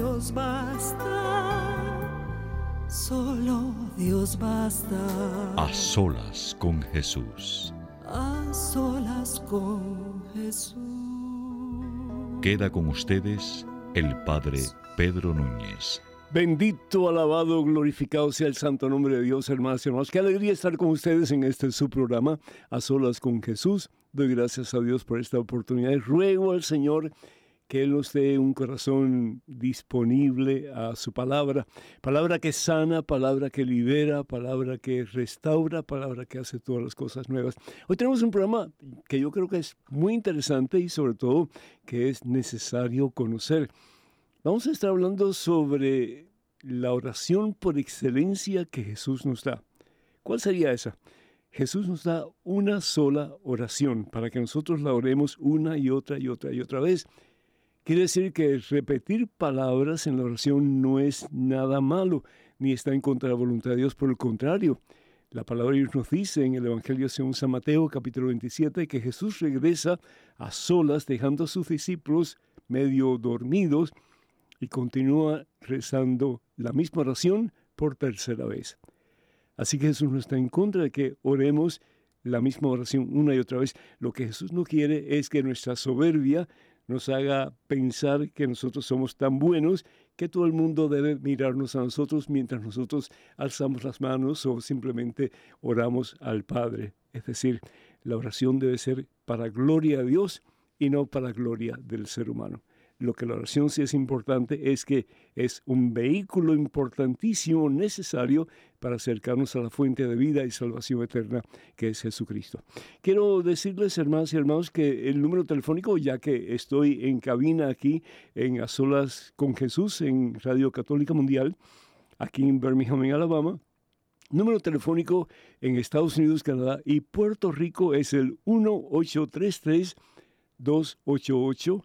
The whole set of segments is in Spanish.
Dios basta, solo Dios basta. A solas con Jesús. A solas con Jesús. Queda con ustedes el Padre Pedro Núñez. Bendito, alabado, glorificado sea el santo nombre de Dios, hermanos y hermanos. Qué alegría estar con ustedes en este su programa, A Solas con Jesús. Doy gracias a Dios por esta oportunidad. Ruego al Señor que Él nos dé un corazón disponible a su palabra. Palabra que sana, palabra que libera, palabra que restaura, palabra que hace todas las cosas nuevas. Hoy tenemos un programa que yo creo que es muy interesante y sobre todo que es necesario conocer. Vamos a estar hablando sobre la oración por excelencia que Jesús nos da. ¿Cuál sería esa? Jesús nos da una sola oración para que nosotros la oremos una y otra y otra y otra vez. Quiere decir que repetir palabras en la oración no es nada malo, ni está en contra de la voluntad de Dios, por el contrario. La palabra de Dios nos dice en el Evangelio según San Mateo, capítulo 27, que Jesús regresa a solas, dejando a sus discípulos medio dormidos, y continúa rezando la misma oración por tercera vez. Así que Jesús no está en contra de que oremos la misma oración una y otra vez. Lo que Jesús no quiere es que nuestra soberbia nos haga pensar que nosotros somos tan buenos que todo el mundo debe mirarnos a nosotros mientras nosotros alzamos las manos o simplemente oramos al Padre. Es decir, la oración debe ser para gloria a Dios y no para gloria del ser humano. Lo que la oración sí es importante es que es un vehículo importantísimo, necesario para acercarnos a la fuente de vida y salvación eterna que es Jesucristo. Quiero decirles, hermanos y hermanos, que el número telefónico, ya que estoy en cabina aquí en A Solas con Jesús en Radio Católica Mundial, aquí en Birmingham, en Alabama, Número telefónico en Estados Unidos, Canadá y Puerto Rico es el 1833 288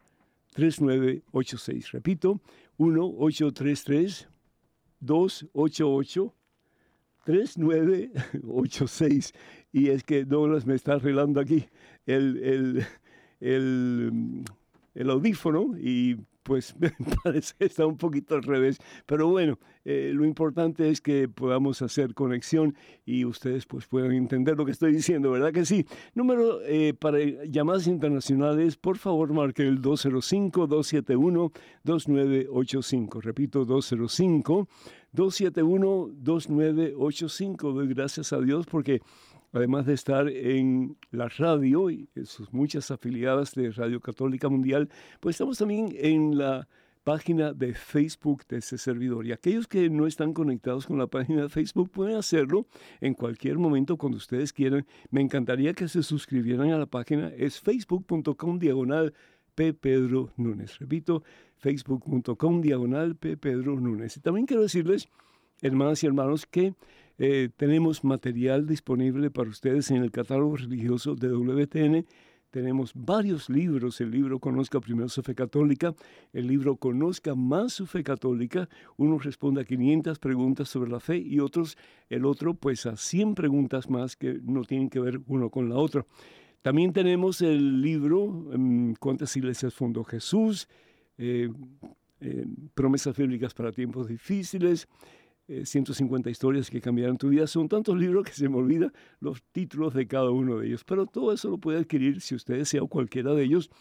3986. Repito, 1-833-288-3986. Y es que Douglas me está arreglando aquí el, el, el, el audífono y pues me parece que está un poquito al revés. Pero bueno, eh, lo importante es que podamos hacer conexión y ustedes pues puedan entender lo que estoy diciendo, ¿verdad que sí? Número eh, para llamadas internacionales, por favor marque el 205-271-2985. Repito, 205-271-2985. Doy gracias a Dios porque además de estar en la radio y en sus muchas afiliadas de Radio Católica Mundial, pues estamos también en la página de Facebook de ese servidor. Y aquellos que no están conectados con la página de Facebook pueden hacerlo en cualquier momento cuando ustedes quieran. Me encantaría que se suscribieran a la página. Es facebook.com diagonal P. Pedro Núñez. Repito, facebook.com diagonal P. Pedro Núñez. Y también quiero decirles, hermanas y hermanos, que eh, tenemos material disponible para ustedes en el catálogo religioso de WTN. Tenemos varios libros, el libro Conozca primero su fe católica, el libro Conozca más su fe católica, uno responde a 500 preguntas sobre la fe y otros, el otro pues a 100 preguntas más que no tienen que ver uno con la otra. También tenemos el libro ¿Cuántas iglesias fundó Jesús? Eh, eh, promesas bíblicas para tiempos difíciles, 150 historias que cambiarán tu vida. Son tantos libros que se me olvidan los títulos de cada uno de ellos. Pero todo eso lo puede adquirir si usted desea cualquiera de ellos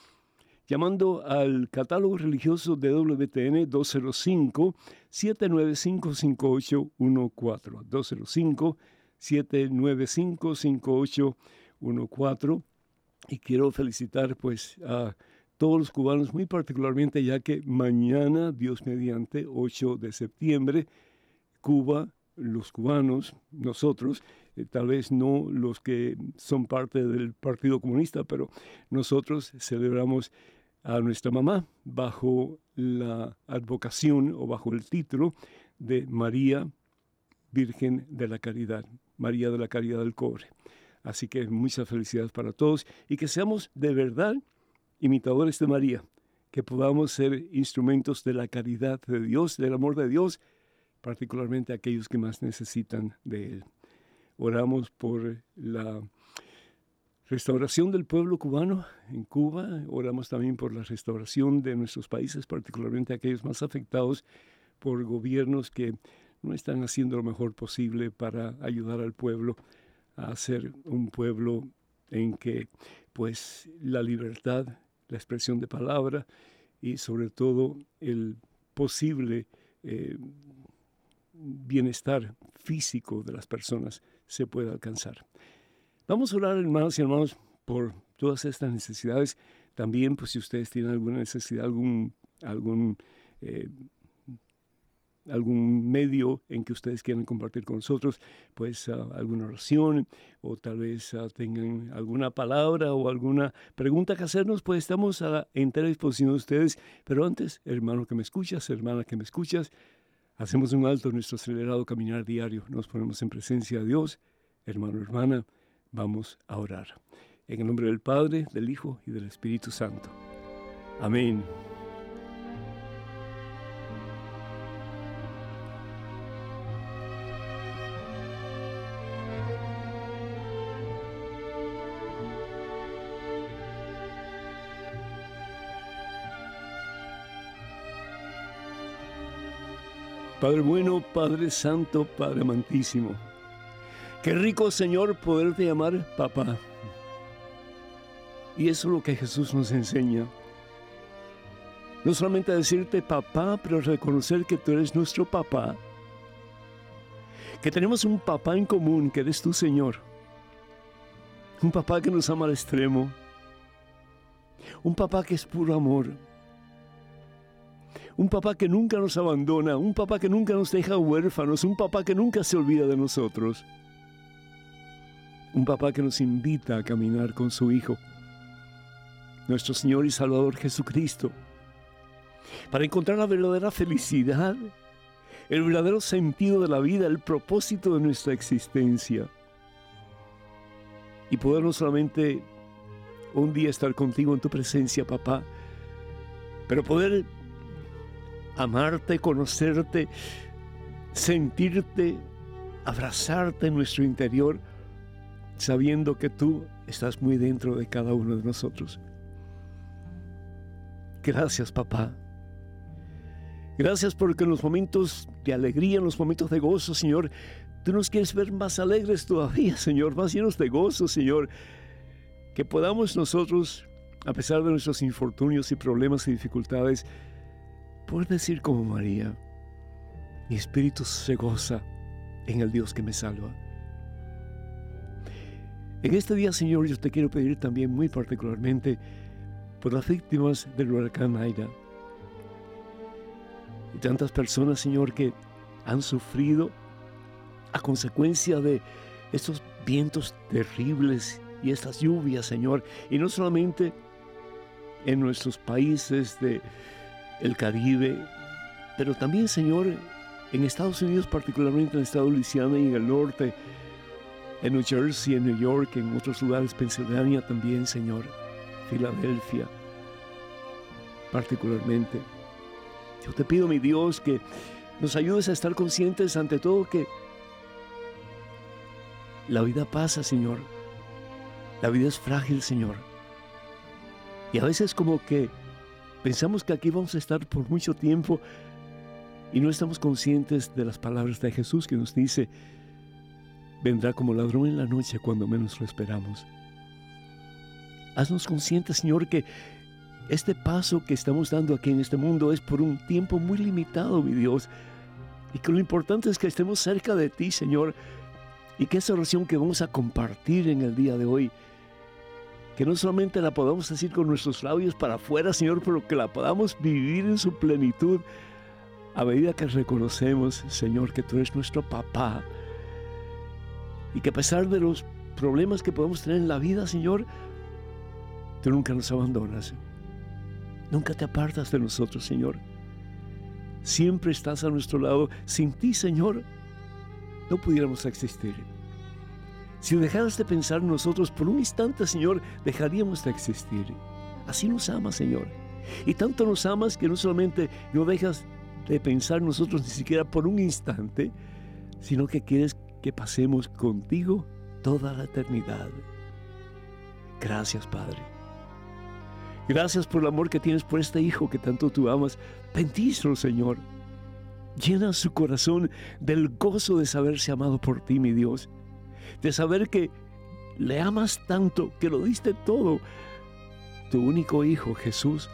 llamando al catálogo religioso de WTN 205-795-5814. 205-795-5814. Y quiero felicitar pues a todos los cubanos, muy particularmente ya que mañana, Dios mediante, 8 de septiembre, Cuba, los cubanos, nosotros, eh, tal vez no los que son parte del Partido Comunista, pero nosotros celebramos a nuestra mamá bajo la advocación o bajo el título de María Virgen de la Caridad, María de la Caridad del Cobre. Así que muchas felicidades para todos y que seamos de verdad imitadores de María, que podamos ser instrumentos de la caridad de Dios, del amor de Dios, particularmente aquellos que más necesitan de Él. Oramos por la restauración del pueblo cubano en Cuba, oramos también por la restauración de nuestros países, particularmente aquellos más afectados por gobiernos que no están haciendo lo mejor posible para ayudar al pueblo a ser un pueblo en que pues la libertad, la expresión de palabra y sobre todo el posible eh, bienestar físico de las personas se pueda alcanzar. Vamos a orar, hermanos y hermanos, por todas estas necesidades. También, pues si ustedes tienen alguna necesidad, algún, algún, eh, algún medio en que ustedes quieran compartir con nosotros, pues ah, alguna oración o tal vez ah, tengan alguna palabra o alguna pregunta que hacernos, pues estamos a entera disposición de ustedes. Pero antes, hermano que me escuchas, hermana que me escuchas, hacemos un alto en nuestro acelerado caminar diario. Nos ponemos en presencia de Dios, hermano, hermana Vamos a orar. En el nombre del Padre, del Hijo y del Espíritu Santo. Amén. Padre bueno, Padre Santo, Padre amantísimo. Qué rico, Señor, poderte llamar papá. Y eso es lo que Jesús nos enseña. No solamente decirte papá, pero reconocer que tú eres nuestro papá. Que tenemos un papá en común, que eres tu Señor. Un papá que nos ama al extremo. Un papá que es puro amor. Un papá que nunca nos abandona. Un papá que nunca nos deja huérfanos. Un papá que nunca se olvida de nosotros. Un papá que nos invita a caminar con su Hijo, nuestro Señor y Salvador Jesucristo, para encontrar la verdadera felicidad, el verdadero sentido de la vida, el propósito de nuestra existencia. Y poder no solamente un día estar contigo en tu presencia, papá, pero poder amarte, conocerte, sentirte, abrazarte en nuestro interior sabiendo que tú estás muy dentro de cada uno de nosotros. Gracias, papá. Gracias porque en los momentos de alegría, en los momentos de gozo, Señor, tú nos quieres ver más alegres todavía, Señor, más llenos de gozo, Señor. Que podamos nosotros, a pesar de nuestros infortunios y problemas y dificultades, poder decir como María, mi espíritu se goza en el Dios que me salva. En este día, Señor, yo te quiero pedir también muy particularmente por las víctimas del huracán Aida. Y tantas personas, Señor, que han sufrido a consecuencia de estos vientos terribles y estas lluvias, Señor. Y no solamente en nuestros países del el Caribe, pero también, Señor, en Estados Unidos, particularmente en el estado de Luisiana y en el norte, en New Jersey, en New York, en otros lugares, Pensilvania también, Señor, Filadelfia, particularmente. Yo te pido, mi Dios, que nos ayudes a estar conscientes ante todo que la vida pasa, Señor. La vida es frágil, Señor. Y a veces como que pensamos que aquí vamos a estar por mucho tiempo y no estamos conscientes de las palabras de Jesús que nos dice, vendrá como ladrón en la noche cuando menos lo esperamos. Haznos conscientes, Señor, que este paso que estamos dando aquí en este mundo es por un tiempo muy limitado, mi Dios. Y que lo importante es que estemos cerca de ti, Señor. Y que esa oración que vamos a compartir en el día de hoy, que no solamente la podamos decir con nuestros labios para afuera, Señor, pero que la podamos vivir en su plenitud a medida que reconocemos, Señor, que tú eres nuestro papá. Y que a pesar de los problemas que podemos tener en la vida, Señor, tú nunca nos abandonas. Nunca te apartas de nosotros, Señor. Siempre estás a nuestro lado. Sin ti, Señor, no pudiéramos existir. Si dejaras de pensar en nosotros por un instante, Señor, dejaríamos de existir. Así nos amas, Señor. Y tanto nos amas que no solamente no dejas de pensar en nosotros ni siquiera por un instante, sino que quieres que pasemos contigo toda la eternidad. Gracias, Padre. Gracias por el amor que tienes por este hijo que tanto tú amas. Bendícelo, Señor. Llena su corazón del gozo de saberse amado por ti, mi Dios. De saber que le amas tanto, que lo diste todo, tu único hijo, Jesús,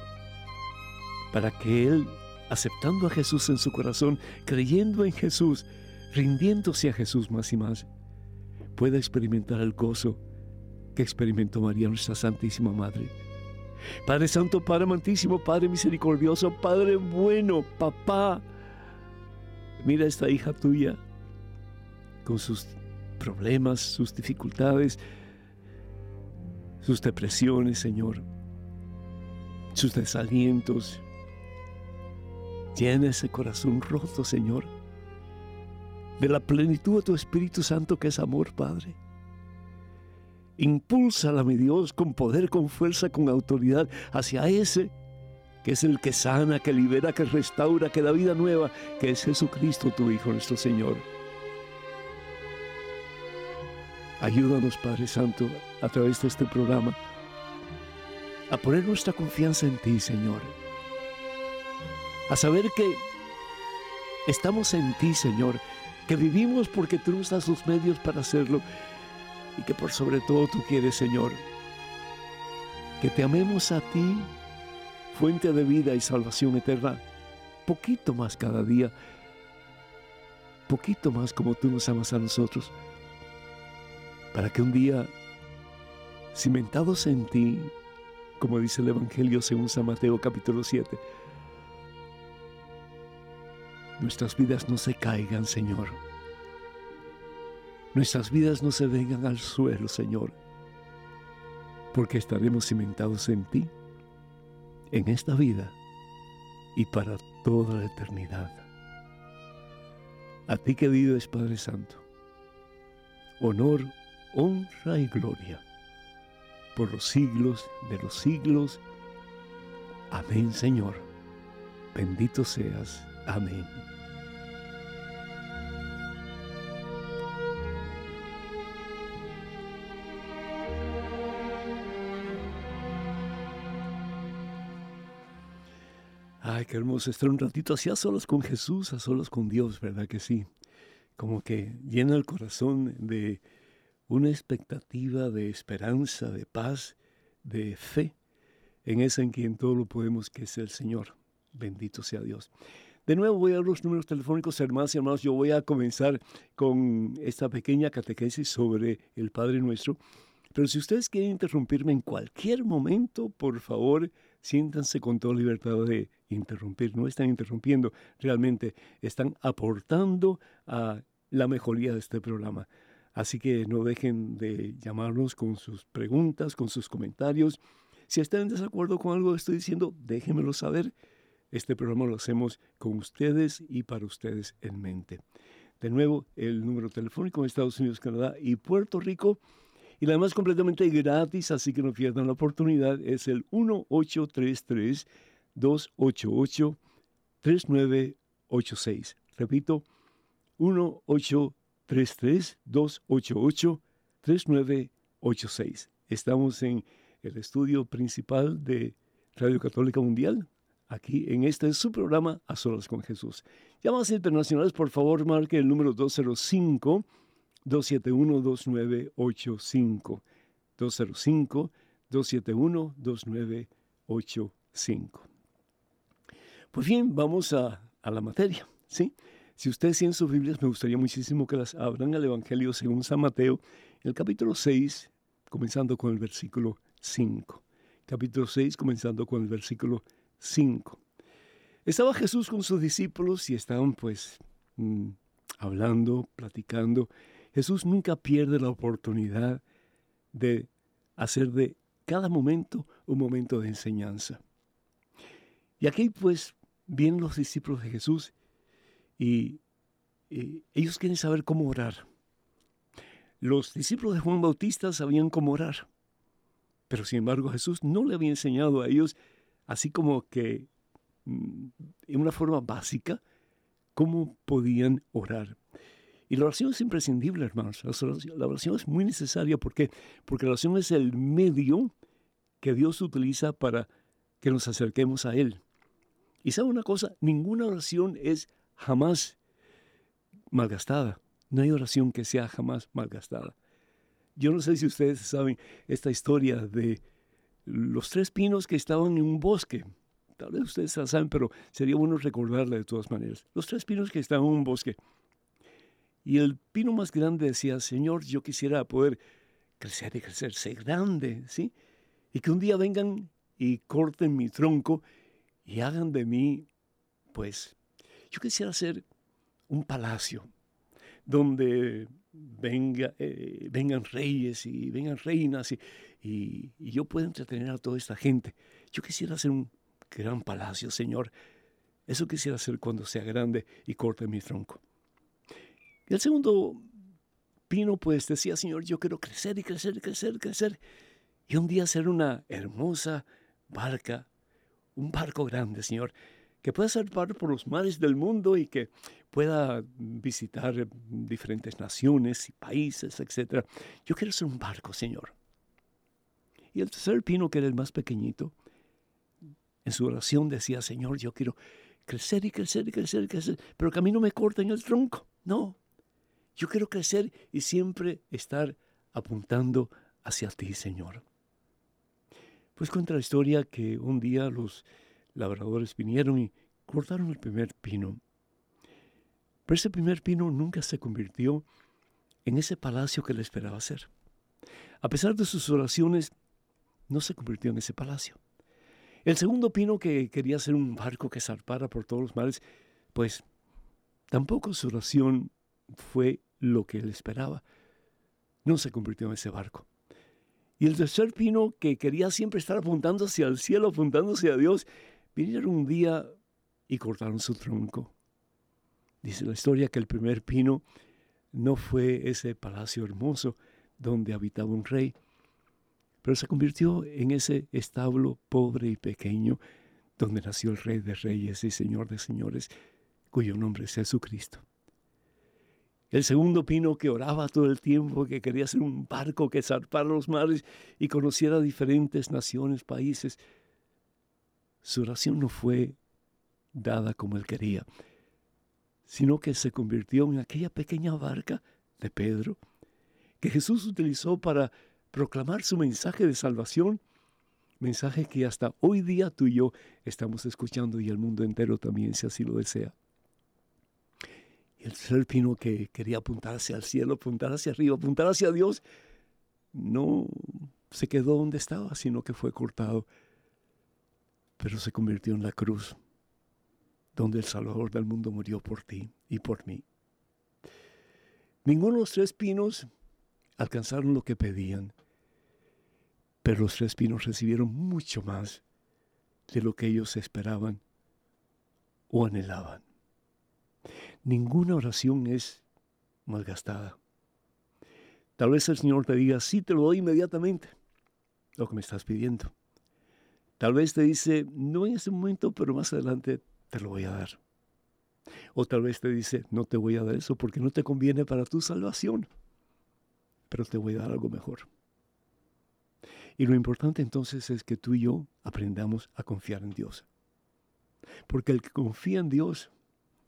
para que Él, aceptando a Jesús en su corazón, creyendo en Jesús, rindiéndose a Jesús más y más, pueda experimentar el gozo que experimentó María, nuestra Santísima Madre. Padre Santo, Padre amantísimo, Padre misericordioso, Padre bueno, papá. Mira esta hija tuya con sus problemas, sus dificultades, sus depresiones, Señor, sus desalientos. Llena ese corazón roto, Señor, de la plenitud de tu Espíritu Santo que es amor, Padre. Impúlsala, mi Dios, con poder, con fuerza, con autoridad hacia ese que es el que sana, que libera, que restaura, que da vida nueva, que es Jesucristo, tu Hijo, nuestro Señor. Ayúdanos, Padre Santo, a través de este programa, a poner nuestra confianza en ti, Señor. A saber que estamos en ti, Señor, que vivimos porque tú nos das los medios para hacerlo y que por sobre todo tú quieres, Señor, que te amemos a ti, fuente de vida y salvación eterna, poquito más cada día, poquito más como tú nos amas a nosotros, para que un día, cimentados en ti, como dice el Evangelio según San Mateo capítulo 7, nuestras vidas no se caigan, Señor nuestras vidas no se vengan al suelo, Señor, porque estaremos cimentados en ti, en esta vida y para toda la eternidad. A ti que vives, Padre Santo, honor, honra y gloria por los siglos de los siglos. Amén, Señor. Bendito seas. Amén. Ay, qué hermoso estar un ratito así a solas con Jesús, a solas con Dios, ¿verdad que sí? Como que llena el corazón de una expectativa de esperanza, de paz, de fe en ese en quien todo lo podemos, que es el Señor. Bendito sea Dios. De nuevo voy a dar los números telefónicos, hermanos y hermanos. Yo voy a comenzar con esta pequeña catequesis sobre el Padre Nuestro. Pero si ustedes quieren interrumpirme en cualquier momento, por favor, siéntanse con toda libertad de interrumpir. No están interrumpiendo, realmente están aportando a la mejoría de este programa. Así que no dejen de llamarnos con sus preguntas, con sus comentarios. Si están en desacuerdo con algo que estoy diciendo, déjenmelo saber. Este programa lo hacemos con ustedes y para ustedes en mente. De nuevo, el número telefónico en Estados Unidos, Canadá y Puerto Rico y además completamente gratis, así que no pierdan la oportunidad, es el 1833-288-3986. Repito, 1833-288-3986. Estamos en el estudio principal de Radio Católica Mundial, aquí en este es su programa A Solas con Jesús. Llamadas internacionales, por favor, marque el número 205 271-2985. 205-271-2985. 5. Pues bien, vamos a, la materia, ¿sí? Si ustedes tienen sus Biblias, me gustaría muchísimo que las abran al Evangelio según San Mateo, el capítulo 6, comenzando con el versículo 5. Capítulo 6, comenzando con el versículo 5. Estaba Jesús con sus discípulos y estaban pues mm, hablando, platicando. Jesús nunca pierde la oportunidad de hacer de cada momento un momento de enseñanza. Y aquí pues vienen los discípulos de Jesús y, ellos quieren saber cómo orar. Los discípulos de Juan Bautista sabían cómo orar, pero sin embargo Jesús no le había enseñado a ellos, así como que mm, en una forma básica, cómo podían orar. Y la oración es imprescindible, hermanos. La oración es muy necesaria. ¿Por qué? Porque la oración es el medio que Dios utiliza para que nos acerquemos a Él. Y sabe una cosa, ninguna oración es jamás malgastada. No hay oración que sea jamás malgastada. Yo no sé si ustedes saben esta historia de los tres pinos que estaban en un bosque. Tal vez ustedes la saben, pero sería bueno recordarla de todas maneras. Los tres pinos que estaban en un bosque. Y el pino más grande decía, Señor, yo quisiera poder crecer y crecer, ser grande, ¿sí? Y que un día vengan y corten mi tronco y hagan de mí, pues, yo quisiera ser un palacio donde eh, vengan reyes y vengan reinas y, yo pueda entretener a toda esta gente. Yo quisiera hacer un gran palacio, Señor. Eso quisiera hacer cuando sea grande y corte mi tronco. El segundo pino, pues decía, Señor, yo quiero crecer y crecer y crecer y crecer. Y un día hacer una hermosa barca un barco grande, Señor, que pueda zarpar por los mares del mundo y que pueda visitar diferentes naciones y países, etc. Yo quiero ser un barco, Señor. Y el tercer pino, que era el más pequeñito, en su oración decía, Señor, yo quiero crecer y crecer y crecer y crecer, pero que a mí no me corten el tronco. No, yo quiero crecer y siempre estar apuntando hacia ti, Señor. Pues cuenta la historia que un día los labradores vinieron y cortaron el primer pino. Pero ese primer pino nunca se convirtió en ese palacio que le esperaba hacer. A pesar de sus oraciones, no se convirtió en ese palacio. El segundo pino que quería ser un barco que zarpara por todos los mares, pues tampoco su oración fue lo que él esperaba. No se convirtió en ese barco. Y el tercer pino, que quería siempre estar apuntando hacia el cielo, apuntando hacia Dios, vinieron un día y cortaron su tronco. Dice la historia que el primer pino no fue ese palacio hermoso donde habitaba un rey, pero se convirtió en ese establo pobre y pequeño donde nació el rey de reyes y señor de señores, cuyo nombre es Jesucristo. El segundo pino que oraba todo el tiempo, que quería ser un barco que zarpara los mares y conociera diferentes naciones, países. Su oración no fue dada como él quería, sino que se convirtió en aquella pequeña barca de Pedro que Jesús utilizó para proclamar su mensaje de salvación, mensaje que hasta hoy día tú y yo estamos escuchando y el mundo entero también, si así lo desea. Y el ser pino que quería apuntar hacia el cielo, apuntar hacia arriba, apuntar hacia Dios, no se quedó donde estaba, sino que fue cortado. Pero se convirtió en la cruz, donde el Salvador del mundo murió por ti y por mí. Ninguno de los tres pinos alcanzaron lo que pedían, pero los tres pinos recibieron mucho más de lo que ellos esperaban o anhelaban. Ninguna oración es malgastada. Tal vez el Señor te diga, sí, te lo doy inmediatamente, lo que me estás pidiendo. Tal vez te dice, no en ese momento, pero más adelante te lo voy a dar. O tal vez te dice, no te voy a dar eso porque no te conviene para tu salvación, pero te voy a dar algo mejor. Y lo importante entonces es que tú y yo aprendamos a confiar en Dios. Porque el que confía en Dios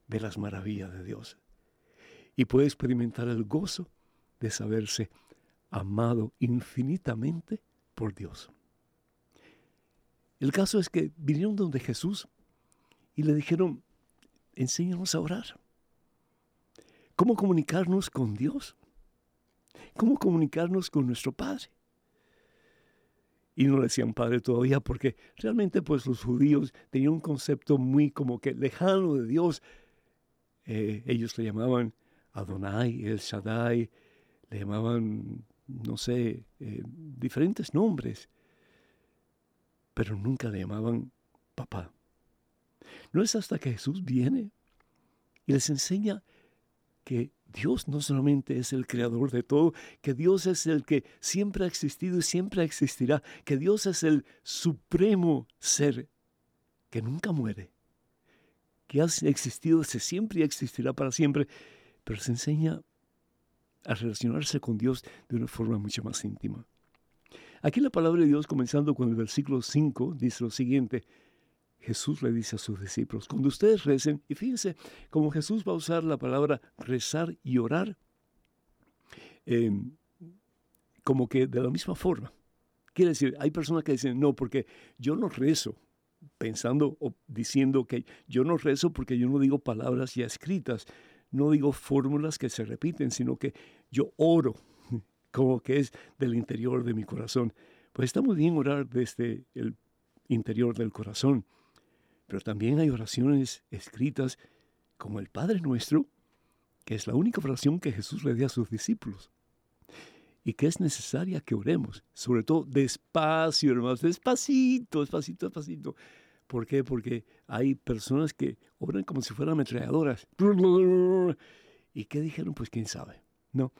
ve las maravillas de Dios y puede experimentar el gozo de saberse amado infinitamente por Dios. El caso es que vinieron donde Jesús y le dijeron, enséñanos a orar. ¿Cómo comunicarnos con Dios? ¿Cómo comunicarnos con nuestro Padre? Y no le decían Padre todavía porque realmente pues los judíos tenían un concepto muy como que lejano de Dios. Eh, ellos le llamaban Adonai, El Shaddai, le llamaban, no sé, eh, diferentes nombres, pero nunca le llamaban papá. No es hasta que Jesús viene y les enseña que Dios no solamente es el creador de todo, que Dios es el que siempre ha existido y siempre existirá, que Dios es el supremo ser que nunca muere, que ha existido desde siempre y existirá para siempre, pero se enseña a relacionarse con Dios de una forma mucho más íntima. Aquí la palabra de Dios, comenzando con el versículo 5, dice lo siguiente, Jesús le dice a sus discípulos, cuando ustedes recen, y fíjense como Jesús va a usar la palabra rezar y orar, em, como que de la misma forma. Quiere decir, hay personas que dicen, no, porque yo no rezo, pensando o diciendo que yo no rezo porque yo no digo palabras ya escritas, no digo fórmulas que se repiten, sino que yo oro, como que es del interior de mi corazón. Pues está muy bien orar desde el interior del corazón, pero también hay oraciones escritas como el Padre Nuestro, que es la única oración que Jesús le dio a sus discípulos y que es necesaria que oremos, sobre todo despacio, hermanos, despacito, despacito, despacito. ¿Por qué? Porque hay personas que oran como si fueran ametralladoras. ¿Y qué dijeron? Pues quién sabe. No.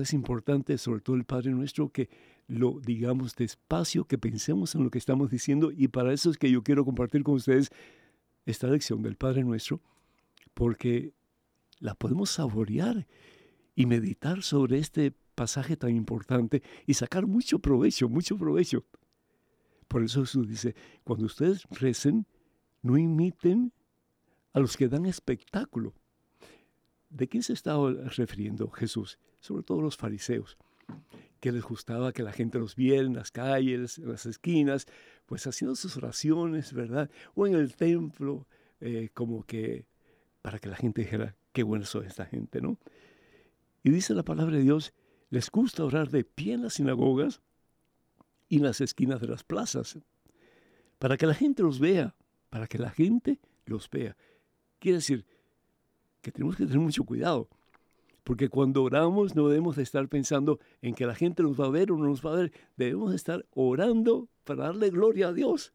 Es importante, sobre todo el Padre nuestro, que lo digamos despacio, que pensemos en lo que estamos diciendo. Y para eso es que yo quiero compartir con ustedes esta lección del Padre nuestro, porque la podemos saborear y meditar sobre este pasaje tan importante y sacar mucho provecho, mucho provecho. Por eso Jesús dice, cuando ustedes recen, no imiten a los que dan espectáculo. ¿De quién se estaba refiriendo Jesús? Sobre todo los fariseos, que les gustaba que la gente los viera en las calles, en las esquinas, pues haciendo sus oraciones, ¿verdad? O en el templo, eh, como que para que la gente dijera, qué buena son esta gente, ¿no? Y dice la palabra de Dios, les gusta orar de pie en las sinagogas y en las esquinas de las plazas, para que la gente los vea, para que la gente los vea. Quiere decir que tenemos que tener mucho cuidado, porque cuando oramos no debemos de estar pensando en que la gente nos va a ver o no nos va a ver, debemos de estar orando para darle gloria a Dios.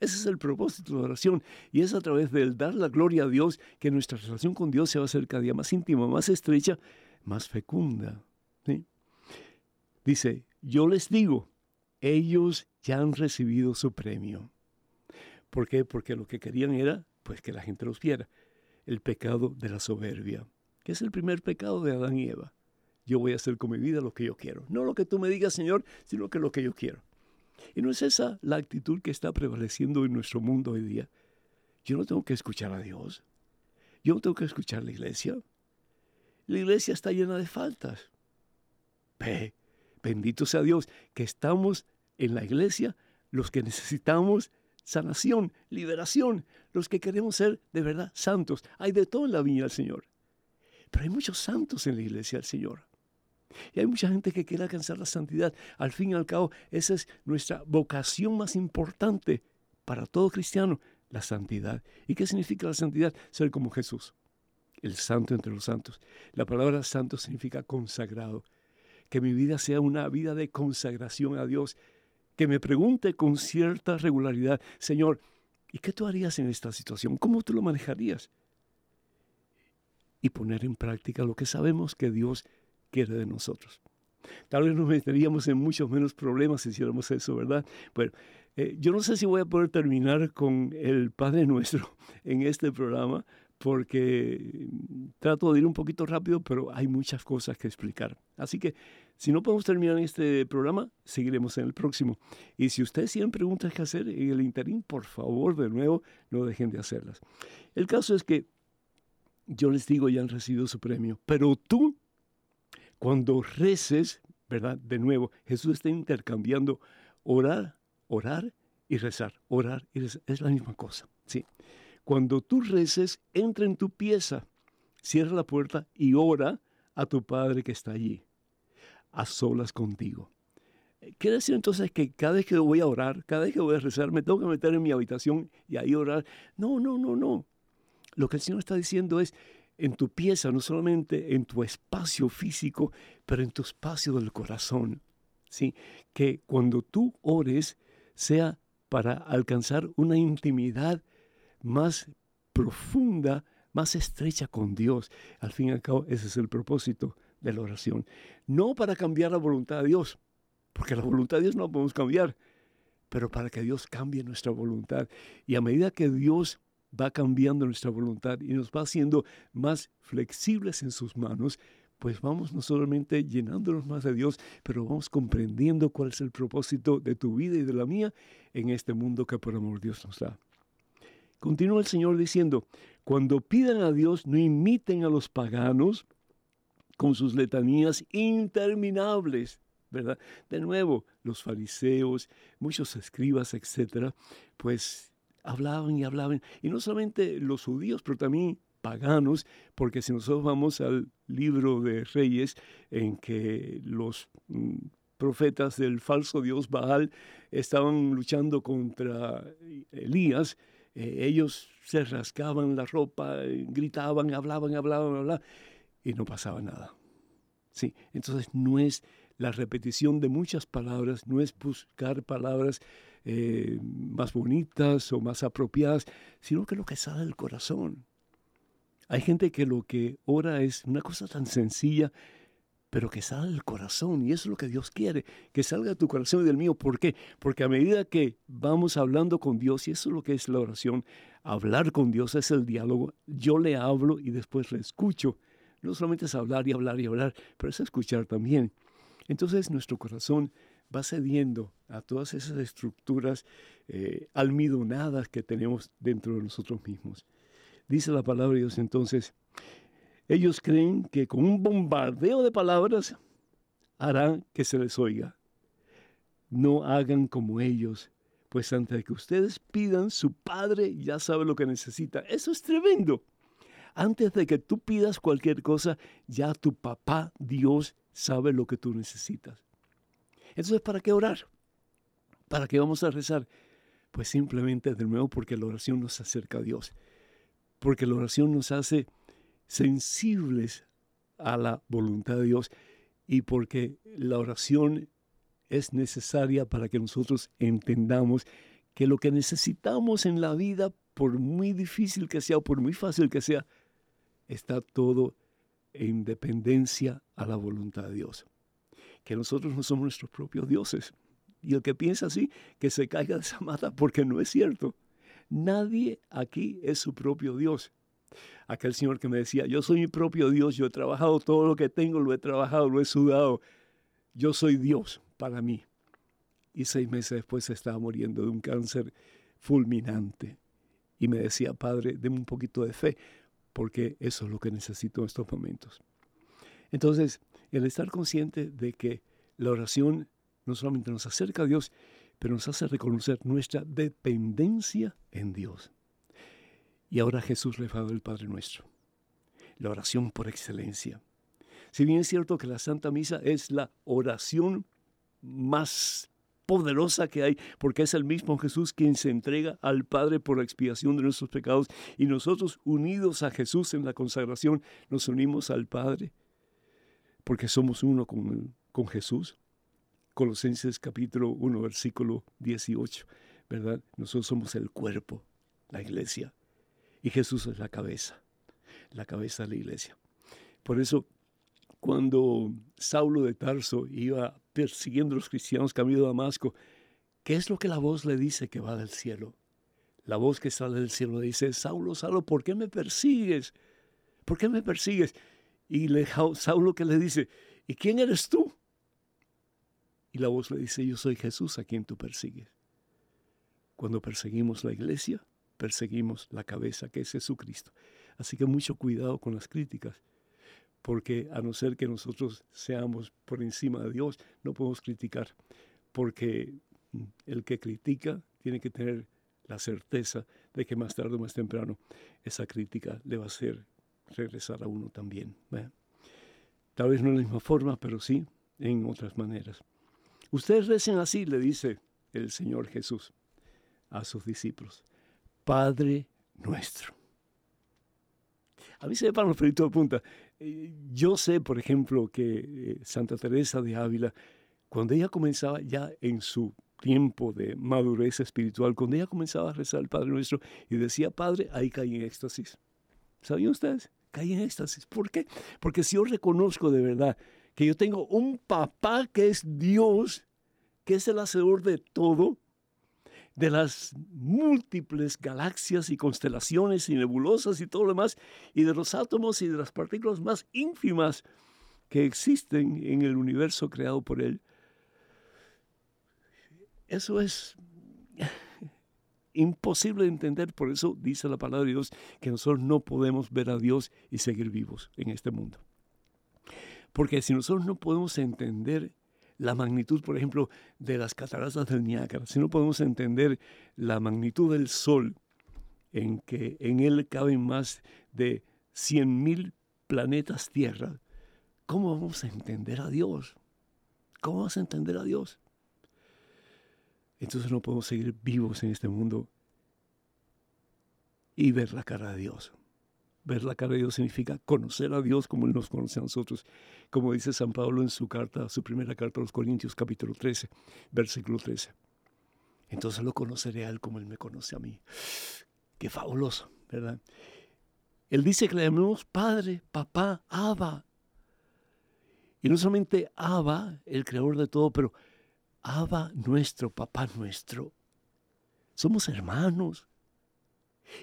Ese es el propósito de la oración y es a través del dar la gloria a Dios que nuestra relación con Dios se va a hacer cada día más íntima, más estrecha, más fecunda. Dice, yo les digo, ellos ya han recibido su premio. ¿Por qué? Porque lo que querían era pues que la gente los viera. El pecado de la soberbia, es el primer pecado de Adán y Eva. Yo voy a hacer con mi vida lo que yo quiero. No lo que tú me digas, Señor, sino que lo que yo quiero. Y no es esa la actitud que está prevaleciendo en nuestro mundo hoy día. Yo no tengo que escuchar a Dios. Yo no tengo que escuchar a la iglesia. La iglesia está llena de faltas. Ve, Bendito sea Dios que estamos en la iglesia los que necesitamos sanación, liberación, los que queremos ser de verdad santos. Hay de todo en la viña del Señor. Pero hay muchos santos en la iglesia del Señor. Y hay mucha gente que quiere alcanzar la santidad. Al fin y al cabo, esa es nuestra vocación más importante para todo cristiano, la santidad. ¿Y qué significa la santidad? Ser como Jesús, el santo entre los santos. La palabra santo significa consagrado que mi vida sea una vida de consagración a Dios, que me pregunte con cierta regularidad, Señor, ¿y qué tú harías en esta situación? ¿Cómo tú lo manejarías? Y poner en práctica lo que sabemos que Dios quiere de nosotros. Tal vez nos meteríamos en muchos menos problemas si hiciéramos eso, ¿verdad? Bueno, eh, yo no sé si voy a poder terminar con el Padre Nuestro en este programa, porque trato de ir un poquito rápido, pero hay muchas cosas que explicar. Así que si no podemos terminar este programa, seguiremos en el próximo. Y si ustedes tienen preguntas que hacer en el interín, por favor, de nuevo, no dejen de hacerlas. El caso es que yo les digo, ya han recibido su premio, pero tú, cuando reces, ¿verdad? De nuevo, Jesús está intercambiando orar, orar y rezar. Orar y rezar, es la misma cosa. ¿sí? Cuando tú reces, entra en tu pieza, cierra la puerta y ora a tu Padre que está allí, a solas contigo. Quiere decir entonces que cada vez que voy a orar, cada vez que voy a rezar, me tengo que meter en mi habitación y ahí orar. No, no, no, no. Lo que el Señor está diciendo es en tu pieza, no solamente en tu espacio físico, pero en tu espacio del corazón. ¿sí? Que cuando tú ores sea para alcanzar una intimidad más profunda, más estrecha con Dios. Al fin y al cabo, ese es el propósito de la oración. No para cambiar la voluntad de Dios, porque la voluntad de Dios no la podemos cambiar, pero para que Dios cambie nuestra voluntad. Y a medida que Dios va cambiando nuestra voluntad y nos va haciendo más flexibles en sus manos, pues vamos no solamente llenándonos más de Dios, pero vamos comprendiendo cuál es el propósito de tu vida y de la mía en este mundo que por amor Dios nos da. Continúa el Señor diciendo, cuando pidan a Dios, no imiten a los paganos con sus letanías interminables, ¿verdad? De nuevo, los fariseos, muchos escribas, etcétera, pues hablaban y hablaban, y no solamente los judíos, pero también paganos, porque si nosotros vamos al libro de Reyes, en que los mm, profetas del falso dios Baal estaban luchando contra Elías, eh, ellos se rascaban la ropa, gritaban, hablaban, hablaban, hablaban, y no pasaba nada. Sí, entonces no es la repetición de muchas palabras, no es buscar palabras eh, más bonitas o más apropiadas, sino que lo que sale del corazón. Hay gente que lo que ora es una cosa tan sencilla, pero que sale del corazón, y eso es lo que Dios quiere, que salga de tu corazón y del mío. ¿Por qué? Porque a medida que vamos hablando con Dios, y eso es lo que es la oración, hablar con Dios es el diálogo, yo le hablo y después le escucho. No solamente es hablar y hablar y hablar, pero es escuchar también. Entonces nuestro corazón va cediendo a todas esas estructuras eh, almidonadas que tenemos dentro de nosotros mismos. Dice la palabra de Dios entonces, ellos creen que con un bombardeo de palabras harán que se les oiga. No hagan como ellos, pues antes que ustedes pidan, su Padre ya sabe lo que necesita. Eso es tremendo. Antes de que tú pidas cualquier cosa, ya tu papá Dios sabe lo que tú necesitas. Entonces, ¿para qué orar? ¿Para qué vamos a rezar? Pues simplemente de nuevo porque la oración nos acerca a Dios. Porque la oración nos hace sensibles a la voluntad de Dios y porque la oración es necesaria para que nosotros entendamos que lo que necesitamos en la vida, por muy difícil que sea o por muy fácil que sea, está todo en dependencia a la voluntad de Dios. Que nosotros no somos nuestros propios dioses. Y el que piensa así, que se caiga de esa mata porque no es cierto. Nadie aquí es su propio Dios aquel señor que me decía, yo soy mi propio Dios, yo he trabajado todo lo que tengo, lo he trabajado, lo he sudado, yo soy Dios para mí. Y seis meses después estaba muriendo de un cáncer fulminante. Y me decía, Padre, deme un poquito de fe, porque eso es lo que necesito en estos momentos. Entonces, el estar consciente de que la oración no solamente nos acerca a Dios, pero nos hace reconocer nuestra dependencia en Dios. Y ahora Jesús le ha el Padre Nuestro, la oración por excelencia. Si bien es cierto que la Santa Misa es la oración más poderosa que hay, porque es el mismo Jesús quien se entrega al Padre por la expiación de nuestros pecados y nosotros unidos a Jesús en la consagración nos unimos al Padre, porque somos uno con, con Jesús. Colosenses capítulo 1, versículo 18, ¿verdad? Nosotros somos el cuerpo, la iglesia. Y Jesús es la cabeza, la cabeza de la iglesia. Por eso, cuando Saulo de Tarso iba persiguiendo a los cristianos camino a Damasco, ¿qué es lo que la voz le dice que va del cielo? La voz que sale del cielo le dice, Saulo, Saulo, ¿por qué me persigues? ¿Por qué me persigues? Y Saulo que le dice, ¿y quién eres tú? Y la voz le dice, yo soy Jesús a quien tú persigues. Cuando perseguimos la iglesia, perseguimos la cabeza que es Jesucristo. Así que mucho cuidado con las críticas, porque a no ser que nosotros seamos por encima de Dios, no podemos criticar, porque el que critica tiene que tener la certeza de que más tarde o más temprano esa crítica le va a hacer regresar a uno también. Tal vez no de la misma forma, pero sí en otras maneras. Ustedes recen así, le dice el Señor Jesús a sus discípulos. Padre nuestro. A mí se me paran los pelitos de punta. Eh, yo sé, por ejemplo, que eh, Santa Teresa de Ávila, cuando ella comenzaba ya en su tiempo de madurez espiritual, cuando ella comenzaba a rezar el Padre Nuestro y decía Padre, ahí caí en éxtasis. ¿Sabían ustedes? Caí en éxtasis. ¿Por qué? Porque si yo reconozco de verdad que yo tengo un papá que es Dios, que es el hacedor de todo, de las múltiples galaxias y constelaciones y nebulosas y todo lo demás, y de los átomos y de las partículas más ínfimas que existen en el universo creado por Él. Eso es imposible de entender, por eso dice la palabra de Dios que nosotros no podemos ver a Dios y seguir vivos en este mundo. Porque si nosotros no podemos entender la magnitud, por ejemplo, de las cataratas del Niágara, si no podemos entender la magnitud del Sol, en que en él caben más de 100.000 planetas Tierra, ¿cómo vamos a entender a Dios? ¿Cómo vamos a entender a Dios? Entonces no podemos seguir vivos en este mundo y ver la cara de Dios. Ver la cara de Dios significa conocer a Dios como Él nos conoce a nosotros. Como dice San Pablo en su carta, su primera carta a los Corintios, capítulo 13, versículo 13. Entonces lo conoceré a Él como Él me conoce a mí. Qué fabuloso, ¿verdad? Él dice que le llamemos Padre, Papá, Abba. Y no solamente Abba, el creador de todo, pero Abba nuestro, Papá nuestro. Somos hermanos.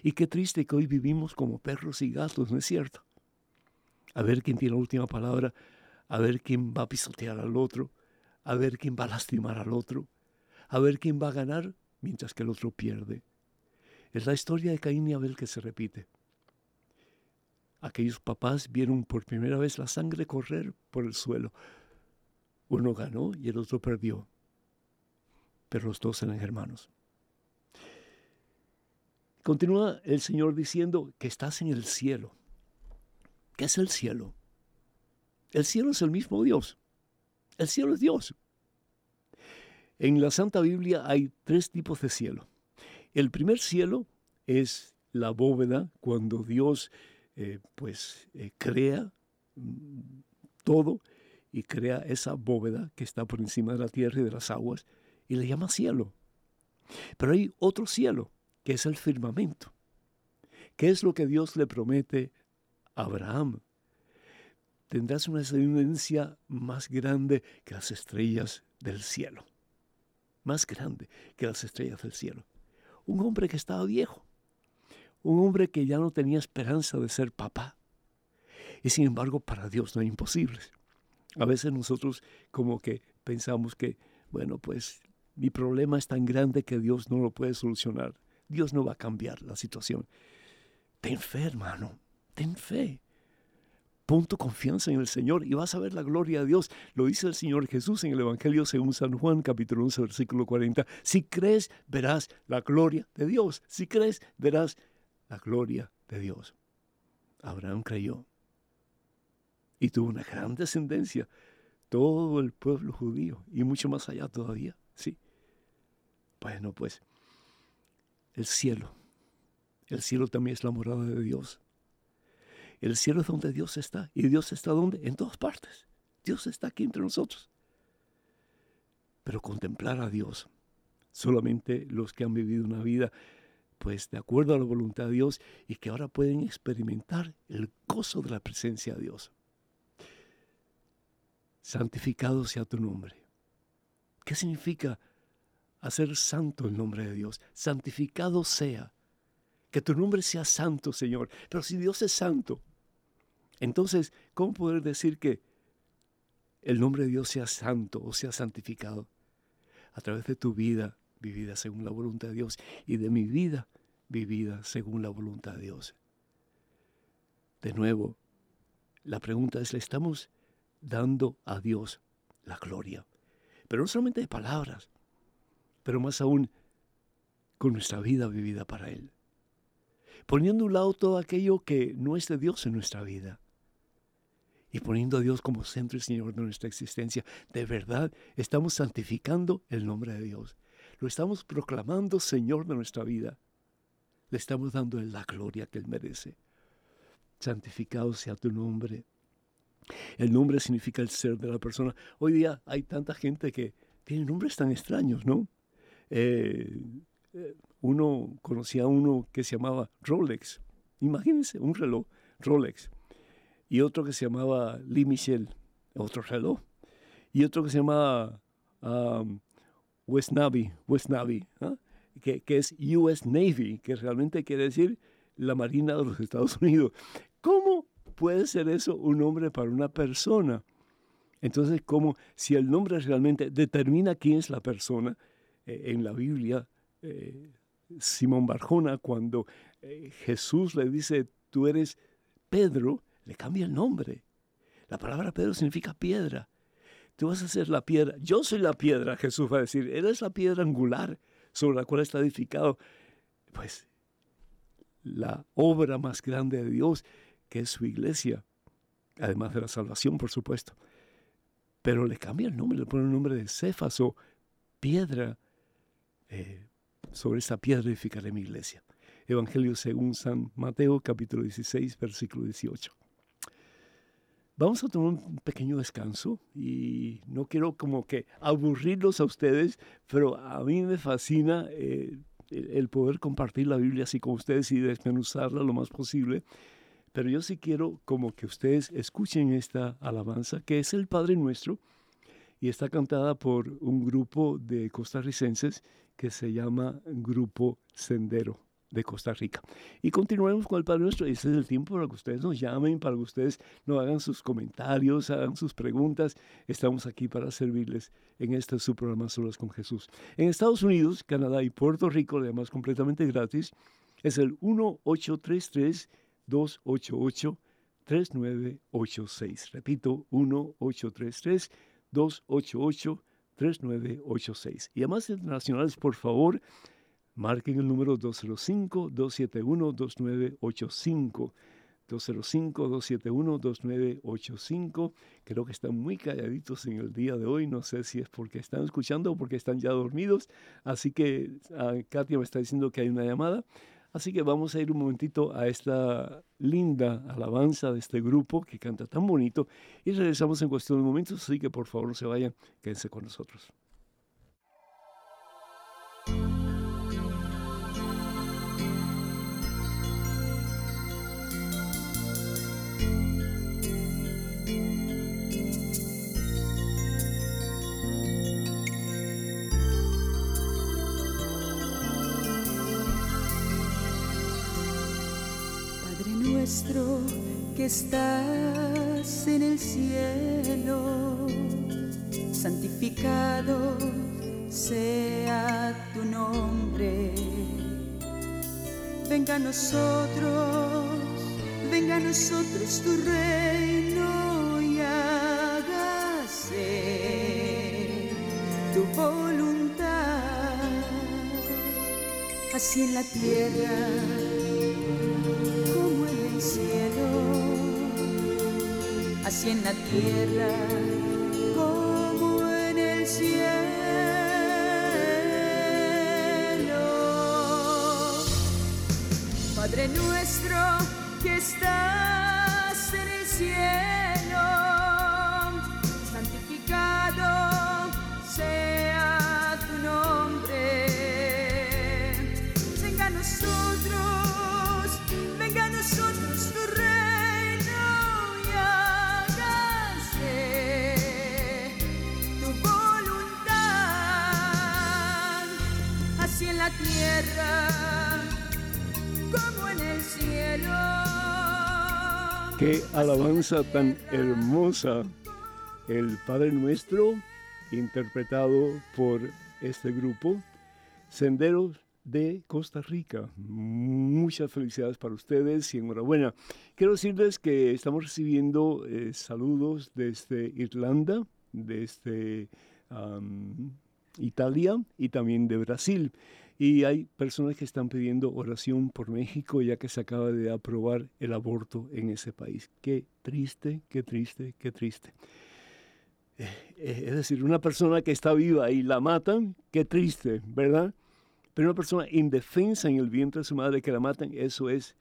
Y qué triste que hoy vivimos como perros y gatos, ¿no es cierto? A ver quién tiene la última palabra, a ver quién va a pisotear al otro, a ver quién va a lastimar al otro, a ver quién va a ganar mientras que el otro pierde. Es la historia de Caín y Abel que se repite. Aquellos papás vieron por primera vez la sangre correr por el suelo. Uno ganó y el otro perdió, pero los dos eran hermanos. Continúa el Señor diciendo que estás en el cielo. ¿Qué es el cielo? El cielo es el mismo Dios. El cielo es Dios. En la Santa Biblia hay tres tipos de cielo. El primer cielo es la bóveda cuando Dios eh, pues eh, crea mm, todo y crea esa bóveda que está por encima de la tierra y de las aguas y le llama cielo. Pero hay otro cielo que es el firmamento. ¿Qué es lo que Dios le promete a Abraham? Tendrás una descendencia más grande que las estrellas del cielo. Más grande que las estrellas del cielo. Un hombre que estaba viejo. Un hombre que ya no tenía esperanza de ser papá. Y sin embargo, para Dios no hay imposibles. A veces nosotros como que pensamos que, bueno, pues mi problema es tan grande que Dios no lo puede solucionar. Dios no va a cambiar la situación. Ten fe, hermano, ten fe. Pon tu confianza en el Señor y vas a ver la gloria de Dios. Lo dice el Señor Jesús en el Evangelio según San Juan, capítulo 11, versículo 40. Si crees, verás la gloria de Dios. Si crees, verás la gloria de Dios. Abraham creyó y tuvo una gran descendencia. Todo el pueblo judío y mucho más allá todavía. Sí. Bueno, pues el cielo. El cielo también es la morada de Dios. El cielo es donde Dios está. ¿Y Dios está donde? En todas partes. Dios está aquí entre nosotros. Pero contemplar a Dios, solamente los que han vivido una vida, pues de acuerdo a la voluntad de Dios y que ahora pueden experimentar el gozo de la presencia de Dios. Santificado sea tu nombre. ¿Qué significa hacer santo el nombre de Dios. Santificado sea. Que tu nombre sea santo, Señor. Pero si Dios es santo, entonces, ¿cómo poder decir que el nombre de Dios sea santo o sea santificado? A través de tu vida vivida según la voluntad de Dios y de mi vida vivida según la voluntad de Dios. De nuevo, la pregunta es, ¿le estamos dando a Dios la gloria? Pero no solamente de palabras, pero más aún con nuestra vida vivida para Él. Poniendo a un lado todo aquello que no es de Dios en nuestra vida. Y poniendo a Dios como centro y Señor de nuestra existencia. De verdad, estamos santificando el nombre de Dios. Lo estamos proclamando Señor de nuestra vida. Le estamos dando la gloria que Él merece. Santificado sea tu nombre. El nombre significa el ser de la persona. Hoy día hay tanta gente que tiene nombres tan extraños, ¿no? Eh, eh, uno conocía a uno que se llamaba Rolex. Imagínense, un reloj Rolex. Y otro que se llamaba Lee Michel, otro reloj. Y otro que se llamaba um, West Navy, Navy ¿ah? que, que es US Navy, que realmente quiere decir la Marina de los Estados Unidos. ¿Cómo puede ser eso un nombre para una persona? Entonces, como si el nombre realmente determina quién es la persona, en la Biblia, eh, Simón Barjona, cuando eh, Jesús le dice, tú eres Pedro, le cambia el nombre. La palabra Pedro significa piedra. Tú vas a ser la piedra. Yo soy la piedra, Jesús va a decir. Eres la piedra angular sobre la cual está edificado. Pues la obra más grande de Dios que es su iglesia, además de la salvación, por supuesto. Pero le cambia el nombre, le pone el nombre de Cefas o piedra. Eh, sobre esta piedra edificaré mi iglesia. Evangelio según San Mateo, capítulo 16, versículo 18. Vamos a tomar un pequeño descanso y no quiero como que aburrirlos a ustedes, pero a mí me fascina eh, el poder compartir la Biblia así con ustedes y desmenuzarla lo más posible. Pero yo sí quiero como que ustedes escuchen esta alabanza, que es el Padre Nuestro, y está cantada por un grupo de costarricenses que se llama Grupo Sendero de Costa Rica. Y continuemos con el Padre Nuestro. Ese es el tiempo para que ustedes nos llamen, para que ustedes nos hagan sus comentarios, hagan sus preguntas. Estamos aquí para servirles en este su programa Solas con Jesús. En Estados Unidos, Canadá y Puerto Rico, además completamente gratis, es el 1833 288-3986. Repito, 1-833-288-3986. Y además internacionales, por favor, marquen el número 205-271-2985. 205-271-2985. Creo que están muy calladitos en el día de hoy. No sé si es porque están escuchando o porque están ya dormidos. Así que ah, Katia me está diciendo que hay una llamada. Así que vamos a ir un momentito a esta linda alabanza de este grupo que canta tan bonito y regresamos en cuestión de momentos, así que por favor no se vayan, quédense con nosotros. Que estás en el cielo, santificado sea tu nombre. Venga a nosotros, venga a nosotros tu reino y hágase tu voluntad, así en la tierra así en la tierra como en el cielo. Padre nuestro que estás en el cielo, como en el cielo. Qué alabanza tan hermosa. El Padre Nuestro, interpretado por este grupo, Senderos de Costa Rica. Muchas felicidades para ustedes y enhorabuena. Quiero decirles que estamos recibiendo eh, saludos desde Irlanda, desde Italia y también de Brasil. Y hay personas que están pidiendo oración por México ya que se acaba de aprobar el aborto en ese país. Qué triste, qué triste, qué triste. Eh, es decir, una persona que está viva y la matan, qué triste, ¿verdad? Pero una persona indefensa en el vientre de su madre que la matan, eso es,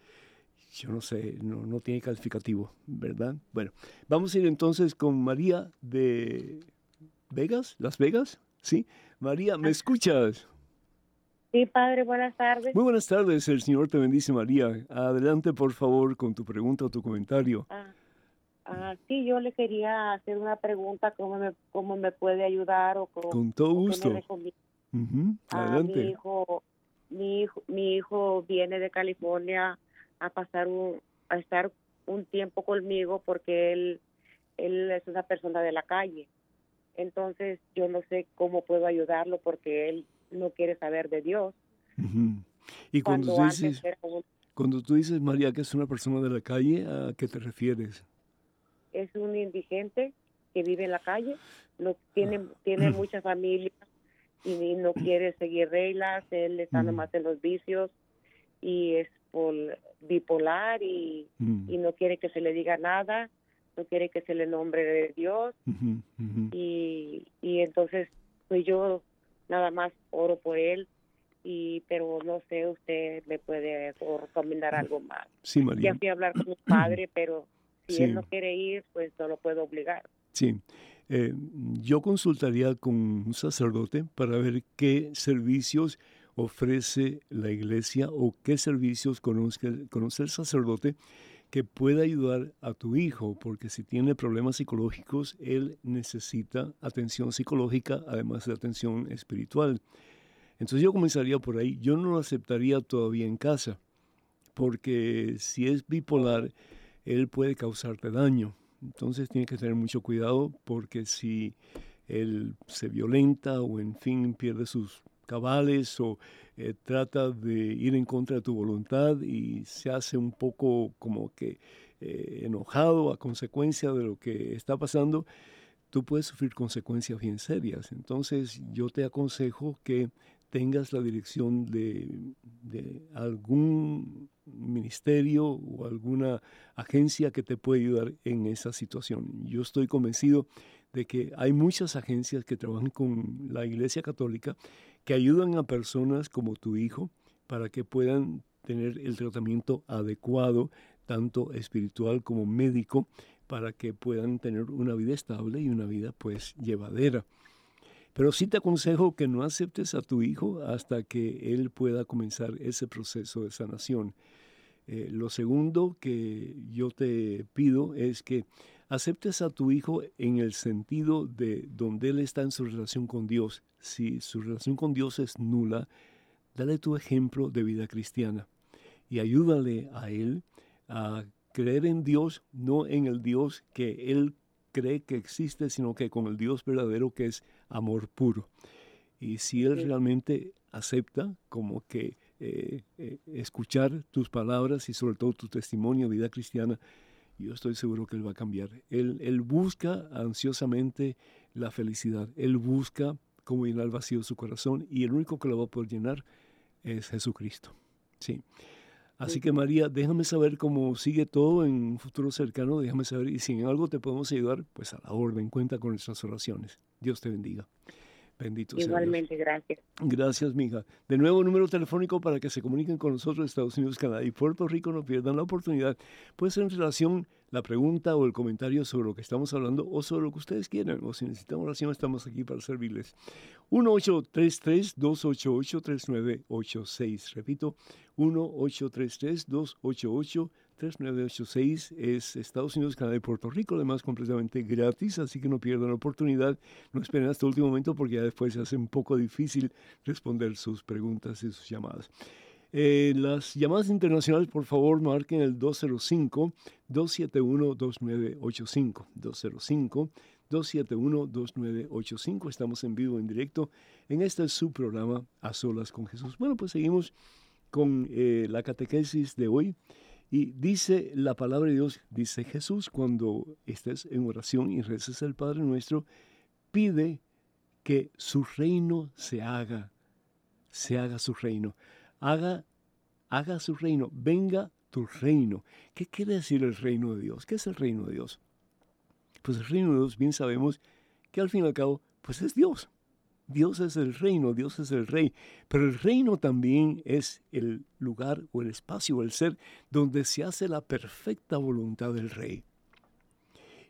yo no sé, no, no tiene calificativo, ¿verdad? Bueno, vamos a ir entonces con María de Vegas, Las Vegas, ¿sí? María, ¿me escuchas? Sí, padre, buenas tardes. Muy buenas tardes, el Señor te bendice, María. Adelante, por favor, con tu pregunta o tu comentario. Ah, ah, sí, yo le quería hacer una pregunta, ¿cómo me, cómo me puede ayudar? O con todo gusto. Adelante. mi, hijo, mi, hijo, mi hijo viene de California a pasar un, a estar un tiempo conmigo porque él, él es una persona de la calle. Entonces yo no sé cómo puedo ayudarlo porque él no quiere saber de Dios. Y cuando, tú dices, cuando tú dices, María, que es una persona de la calle, ¿a qué te refieres? Es un indigente que vive en la calle, no tiene, tiene mucha familia y no quiere seguir reglas, él está nomás en los vicios y es bipolar y, y no quiere que se le diga nada no quiere que se le nombre de Dios. Y, y entonces pues yo nada más oro por él y pero no sé usted me puede recomendar algo más. Sí María. Ya fui a hablar con mi padre pero si él no quiere ir pues no lo puedo obligar. Sí. Eh, yo consultaría con un sacerdote para ver qué servicios ofrece la iglesia o qué servicios conoce, conoce el sacerdote que pueda ayudar a tu hijo, porque si tiene problemas psicológicos, él necesita atención psicológica, además de atención espiritual. Entonces yo comenzaría por ahí. Yo no lo aceptaría todavía en casa, porque si es bipolar, él puede causarte daño. Entonces tiene que tener mucho cuidado porque si él se violenta o en fin pierde sus cabales o eh, trata de ir en contra de tu voluntad y se hace un poco como que eh, enojado a consecuencia de lo que está pasando, tú puedes sufrir consecuencias bien serias. Entonces yo te aconsejo que tengas la dirección de, de, algún ministerio o alguna agencia que te pueda ayudar en esa situación. Yo estoy convencido de que hay muchas agencias que trabajan con la Iglesia Católica que ayudan a personas como tu hijo para que puedan tener el tratamiento adecuado, tanto espiritual como médico, para que puedan tener una vida estable y una vida pues llevadera. Pero sí te aconsejo que no aceptes a tu hijo hasta que él pueda comenzar ese proceso de sanación. Eh, lo segundo que yo te pido es que aceptes a tu hijo en el sentido de donde él está en su relación con Dios. Si su relación con Dios es nula, dale tu ejemplo de vida cristiana y ayúdale a él a creer en Dios, no en el Dios que él cree que existe, sino que con el Dios verdadero que es amor puro. Y si él realmente acepta como que eh, eh, escuchar tus palabras y sobre todo tu testimonio, vida cristiana, yo estoy seguro que Él va a cambiar. Él, busca ansiosamente la felicidad. Él busca cómo llenar el vacío su corazón y el único que lo va a poder llenar es Jesucristo. Sí. Así que María, déjame saber cómo sigue todo en un futuro cercano, déjame saber y si en algo te podemos ayudar, pues a la orden, cuenta con nuestras oraciones. Dios te bendiga. Bendito Igualmente, gracias. Gracias, mija. De nuevo, número telefónico para que se comuniquen con nosotros, Estados Unidos, Canadá y Puerto Rico. No pierdan la oportunidad. Puede ser en relación la pregunta o el comentario sobre lo que estamos hablando o sobre lo que ustedes quieran. O si necesitan oración, estamos aquí para servirles. 1-833-288-3986. Repito, 1-833-288-3986. 3986 es Estados Unidos, Canadá y Puerto Rico, además completamente gratis, así que no pierdan la oportunidad, no esperen hasta el último momento porque ya después se hace un poco difícil responder sus preguntas y sus llamadas. Eh, las llamadas internacionales, por favor, marquen el 205-271-2985. 205-271-2985. Estamos en vivo, en directo, en este su programa A Solas con Jesús. Bueno, pues seguimos con eh, la catequesis de hoy. Y dice la palabra de Dios, dice Jesús, cuando estés en oración y reces al Padre nuestro, pide que su reino se haga, se haga su reino. Haga, haga su reino, venga tu reino. ¿Qué quiere decir el reino de Dios? ¿Qué es el reino de Dios? Pues el reino de Dios bien sabemos que al fin y al cabo, pues es Dios. Dios es el reino, Dios es el rey, pero el reino también es el lugar o el espacio o el ser donde se hace la perfecta voluntad del rey.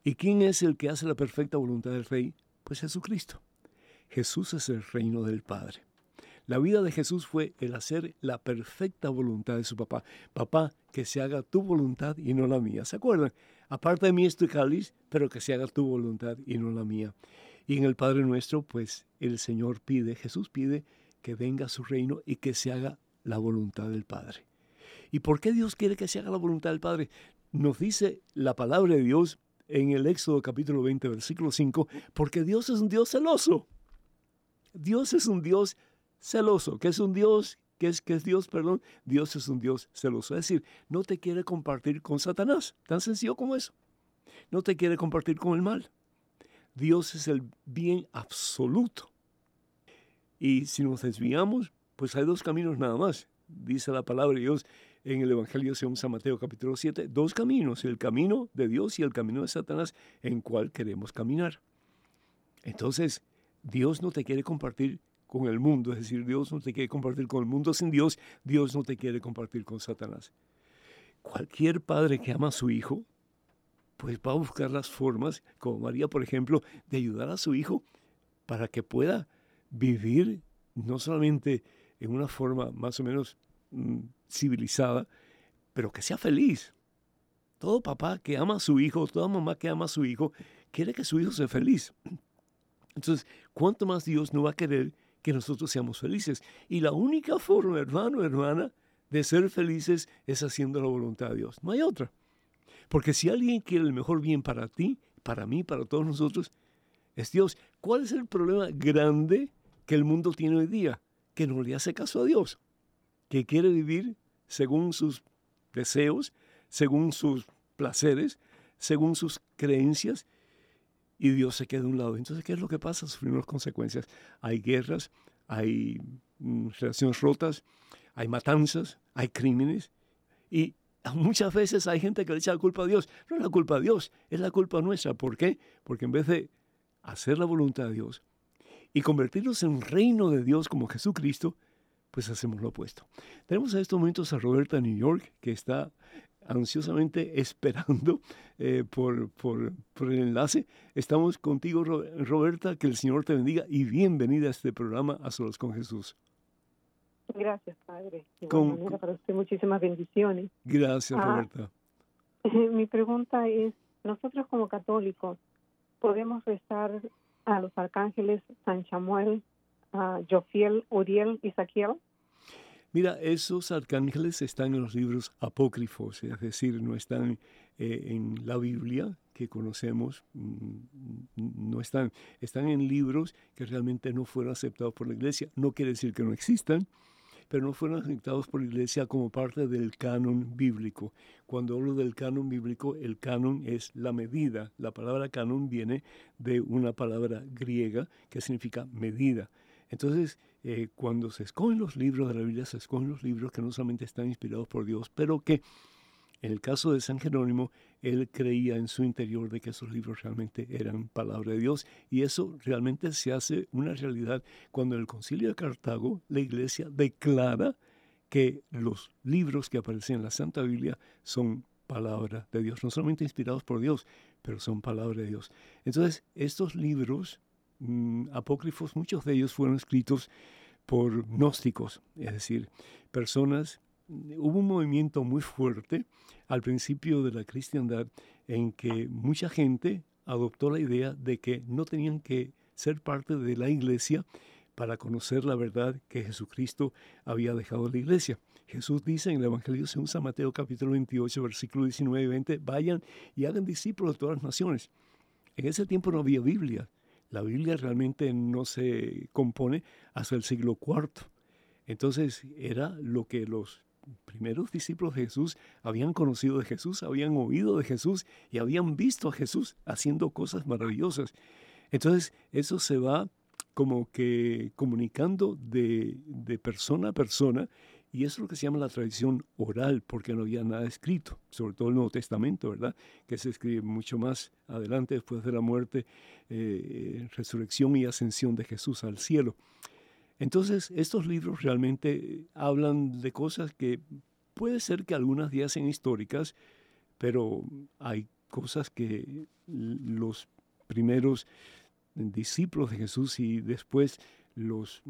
¿Y quién es el que hace la perfecta voluntad del rey? Pues Jesucristo. Jesús es el reino del Padre. La vida de Jesús fue el hacer la perfecta voluntad de su papá. Papá, que se haga tu voluntad y no la mía. ¿Se acuerdan? Aparte de mí estoy cáliz, pero que se haga tu voluntad y no la mía. Y en el Padre nuestro, pues el Señor pide, Jesús pide que venga su reino y que se haga la voluntad del Padre. ¿Y por qué Dios quiere que se haga la voluntad del Padre? Nos dice la palabra de Dios en el Éxodo capítulo 20, versículo 5, porque Dios es un Dios celoso. Dios es un Dios celoso, que es un Dios, que es, que es Dios, perdón, Dios es un Dios celoso. Es decir, no te quiere compartir con Satanás, tan sencillo como eso. No te quiere compartir con el mal. Dios es el bien absoluto. Y si nos desviamos, pues hay dos caminos nada más. Dice la palabra de Dios en el Evangelio según San Mateo capítulo 7, dos caminos, el camino de Dios y el camino de Satanás, en cuál queremos caminar. Entonces, Dios no te quiere compartir con el mundo, es decir, Dios no te quiere compartir con el mundo sin Dios, Dios no te quiere compartir con Satanás. Cualquier padre que ama a su hijo pues va a buscar las formas, como María, por ejemplo, de ayudar a su hijo para que pueda vivir no solamente en una forma más o menos mm, civilizada, pero que sea feliz. Todo papá que ama a su hijo, toda mamá que ama a su hijo, quiere que su hijo sea feliz. Entonces, ¿cuánto más Dios no va a querer que nosotros seamos felices? Y la única forma, hermano, hermana, de ser felices es haciendo la voluntad de Dios. No hay otra. Porque si alguien quiere el mejor bien para ti, para mí, para todos nosotros, es Dios. ¿Cuál es el problema grande que el mundo tiene hoy día? Que no le hace caso a Dios, que quiere vivir según sus deseos, según sus placeres, según sus creencias, y Dios se queda a un lado. Entonces, ¿qué es lo que pasa? Sufrimos consecuencias. Hay guerras, hay mm, relaciones rotas, hay matanzas, hay crímenes, y muchas veces hay gente que le echa la culpa a Dios. No es la culpa de Dios, es la culpa nuestra. ¿Por qué? Porque en vez de hacer la voluntad de Dios y convertirnos en un reino de Dios como Jesucristo, pues hacemos lo opuesto. Tenemos en estos momentos a Roberta New York, que está ansiosamente esperando eh, por, por, por, el enlace. Estamos contigo, Roberta, que el Señor te bendiga y bienvenida a este programa A Solos con Jesús. Gracias, Padre. Con, manera, para usted muchísimas bendiciones. Gracias, ah, Roberta. mi pregunta es, nosotros como católicos, ¿podemos rezar a los arcángeles San Samuel, a Jofiel, Uriel y Saquiel? Mira, esos arcángeles están en los libros apócrifos, es decir, no están eh, en la Biblia que conocemos, mm, no están, están en libros que realmente no fueron aceptados por la iglesia. No quiere decir que no existan, pero no fueron aceptados por la iglesia como parte del canon bíblico. Cuando hablo del canon bíblico, el canon es la medida. La palabra canon viene de una palabra griega que significa medida. Entonces, eh, cuando se escogen los libros de la Biblia, se escogen los libros que no solamente están inspirados por Dios, pero que en el caso de San Jerónimo, él creía en su interior de que esos libros realmente eran palabra de Dios y eso realmente se hace una realidad cuando en el concilio de Cartago la iglesia declara que los libros que aparecen en la Santa Biblia son palabra de Dios, no solamente inspirados por Dios, pero son palabra de Dios. Entonces, estos libros mm, apócrifos, muchos de ellos fueron escritos por gnósticos, es decir, personas hubo un movimiento muy fuerte al principio de la cristiandad en que mucha gente adoptó la idea de que no tenían que ser parte de la iglesia para conocer la verdad que Jesucristo había dejado a la iglesia. Jesús dice en el Evangelio según San Mateo capítulo 28, versículo 19 y 20, vayan y hagan discípulos de todas las naciones. En ese tiempo no había Biblia. La Biblia realmente no se compone hasta el siglo IV. Entonces era lo que los primeros discípulos de Jesús habían conocido de Jesús, habían oído de Jesús y habían visto a Jesús haciendo cosas maravillosas. Entonces eso se va como que comunicando de, persona a persona y eso es lo que se llama la tradición oral, porque no había nada escrito, sobre todo el Nuevo Testamento, ¿verdad? Que se escribe mucho más adelante, después de la muerte, eh, resurrección y ascensión de Jesús al cielo. Entonces, estos libros realmente hablan de cosas que puede ser que algunas días sean históricas, pero hay cosas que los primeros discípulos de Jesús y después los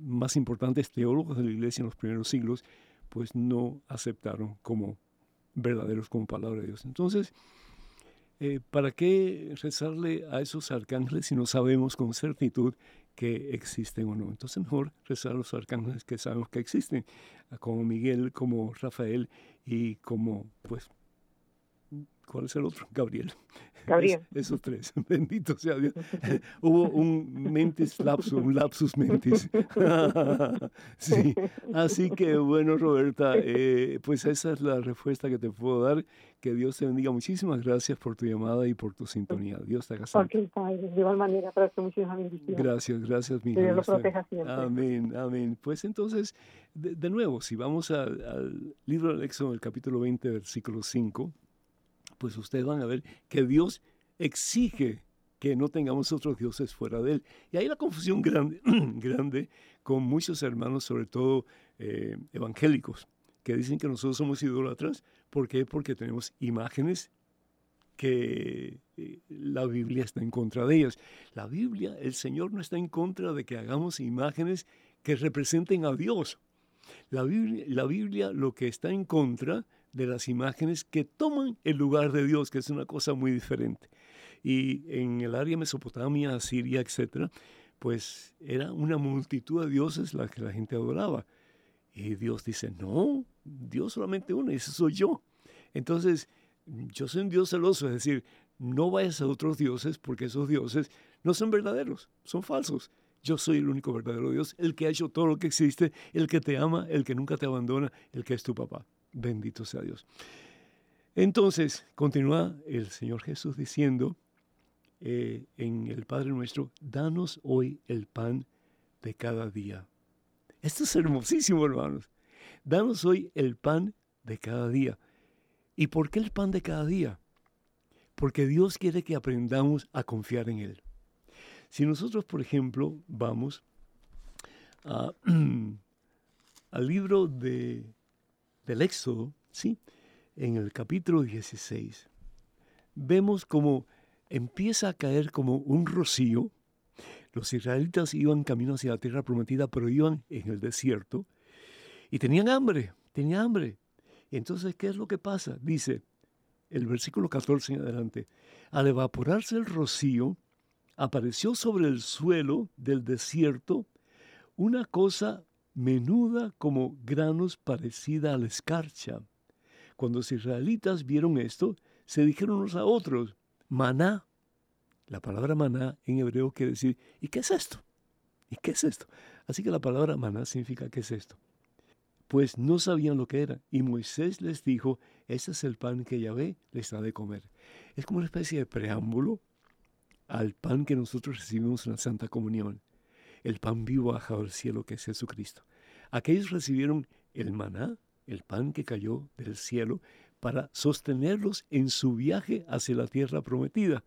más importantes teólogos de la iglesia en los primeros siglos, pues no aceptaron como verdaderos como palabra de Dios. Entonces, eh, ¿para qué rezarle a esos arcángeles si no sabemos con certitud que existen o no? Entonces mejor rezar a los arcángeles que sabemos que existen, como Miguel, como Rafael y como, pues, ¿cuál es el otro? Gabriel. Gabriel. esos tres, bendito sea Dios. Hubo un mentis lapsus, un lapsus mentis. sí, así que bueno, Roberta, eh, pues esa es la respuesta que te puedo dar. Que Dios te bendiga. Muchísimas gracias por tu llamada y por tu sintonía. Dios te haga Padre, de igual manera, para que muchísimas bendiciones. Gracias, gracias, mi Dios lo proteja siempre. Amén, amén. Pues entonces, de, de nuevo, si vamos al, al libro del Éxodo, el capítulo 20, versículo 5, pues ustedes van a ver que Dios exige que no tengamos otros dioses fuera de Él. Y hay la confusión grande, grande con muchos hermanos, sobre todo eh, evangélicos, que dicen que nosotros somos idólatras. ¿Por qué? Porque tenemos imágenes que eh, la Biblia está en contra de ellas. La Biblia, el Señor no está en contra de que hagamos imágenes que representen a Dios. La Biblia, la Biblia lo que está en contra de las imágenes que toman el lugar de Dios, que es una cosa muy diferente. Y en el área Mesopotamia, Siria, etcétera, pues era una multitud de dioses la que la gente adoraba. Y Dios dice, no, Dios solamente uno, y ese soy yo. Entonces, yo soy un Dios celoso, es decir, no vayas a otros dioses porque esos dioses no son verdaderos, son falsos. Yo soy el único verdadero Dios, el que ha hecho todo lo que existe, el que te ama, el que nunca te abandona, el que es tu papá. Bendito sea Dios. Entonces, continúa el Señor Jesús diciendo eh, en el Padre nuestro, danos hoy el pan de cada día. Esto es hermosísimo, hermanos. Danos hoy el pan de cada día. ¿Y por qué el pan de cada día? Porque Dios quiere que aprendamos a confiar en Él. Si nosotros, por ejemplo, vamos al libro de del Éxodo, ¿sí? en el capítulo 16, vemos como empieza a caer como un rocío. Los israelitas iban camino hacia la tierra prometida, pero iban en el desierto y tenían hambre, tenían hambre. Entonces, ¿qué es lo que pasa? Dice el versículo 14 en adelante, al evaporarse el rocío, apareció sobre el suelo del desierto una cosa menuda como granos parecida a la escarcha. Cuando los israelitas vieron esto, se dijeron unos a otros, maná. La palabra maná en hebreo quiere decir, ¿y qué es esto? ¿Y qué es esto? Así que la palabra maná significa, ¿qué es esto? Pues no sabían lo que era. Y Moisés les dijo, este es el pan que Yahvé les da de comer. Es como una especie de preámbulo al pan que nosotros recibimos en la Santa Comunión el pan vivo bajado del cielo que es Jesucristo. Aquellos recibieron el maná, el pan que cayó del cielo, para sostenerlos en su viaje hacia la tierra prometida.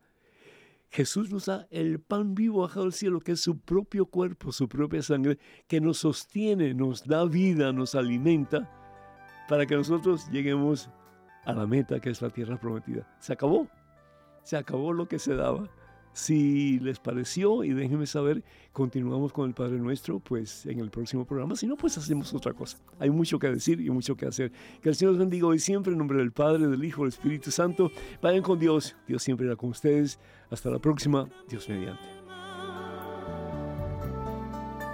Jesús nos da el pan vivo bajado del cielo, que es su propio cuerpo, su propia sangre, que nos sostiene, nos da vida, nos alimenta, para que nosotros lleguemos a la meta que es la tierra prometida. Se acabó, se acabó lo que se daba. Si les pareció y déjenme saber, continuamos con el Padre Nuestro pues en el próximo programa. Si no, pues hacemos otra cosa. Hay mucho que decir y mucho que hacer. Que el Señor los bendiga hoy siempre en nombre del Padre, del Hijo, del Espíritu Santo. Vayan con Dios. Dios siempre irá con ustedes. Hasta la próxima. Dios mediante.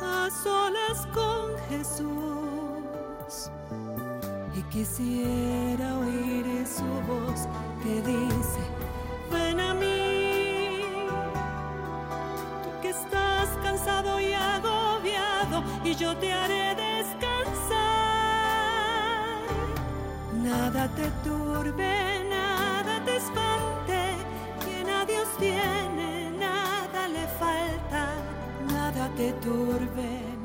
A solas con Jesús y quisiera oír su voz que dice, y yo te haré descansar. Nada te turbe, nada te espante, quien a Dios tiene, nada le falta, nada te turbe.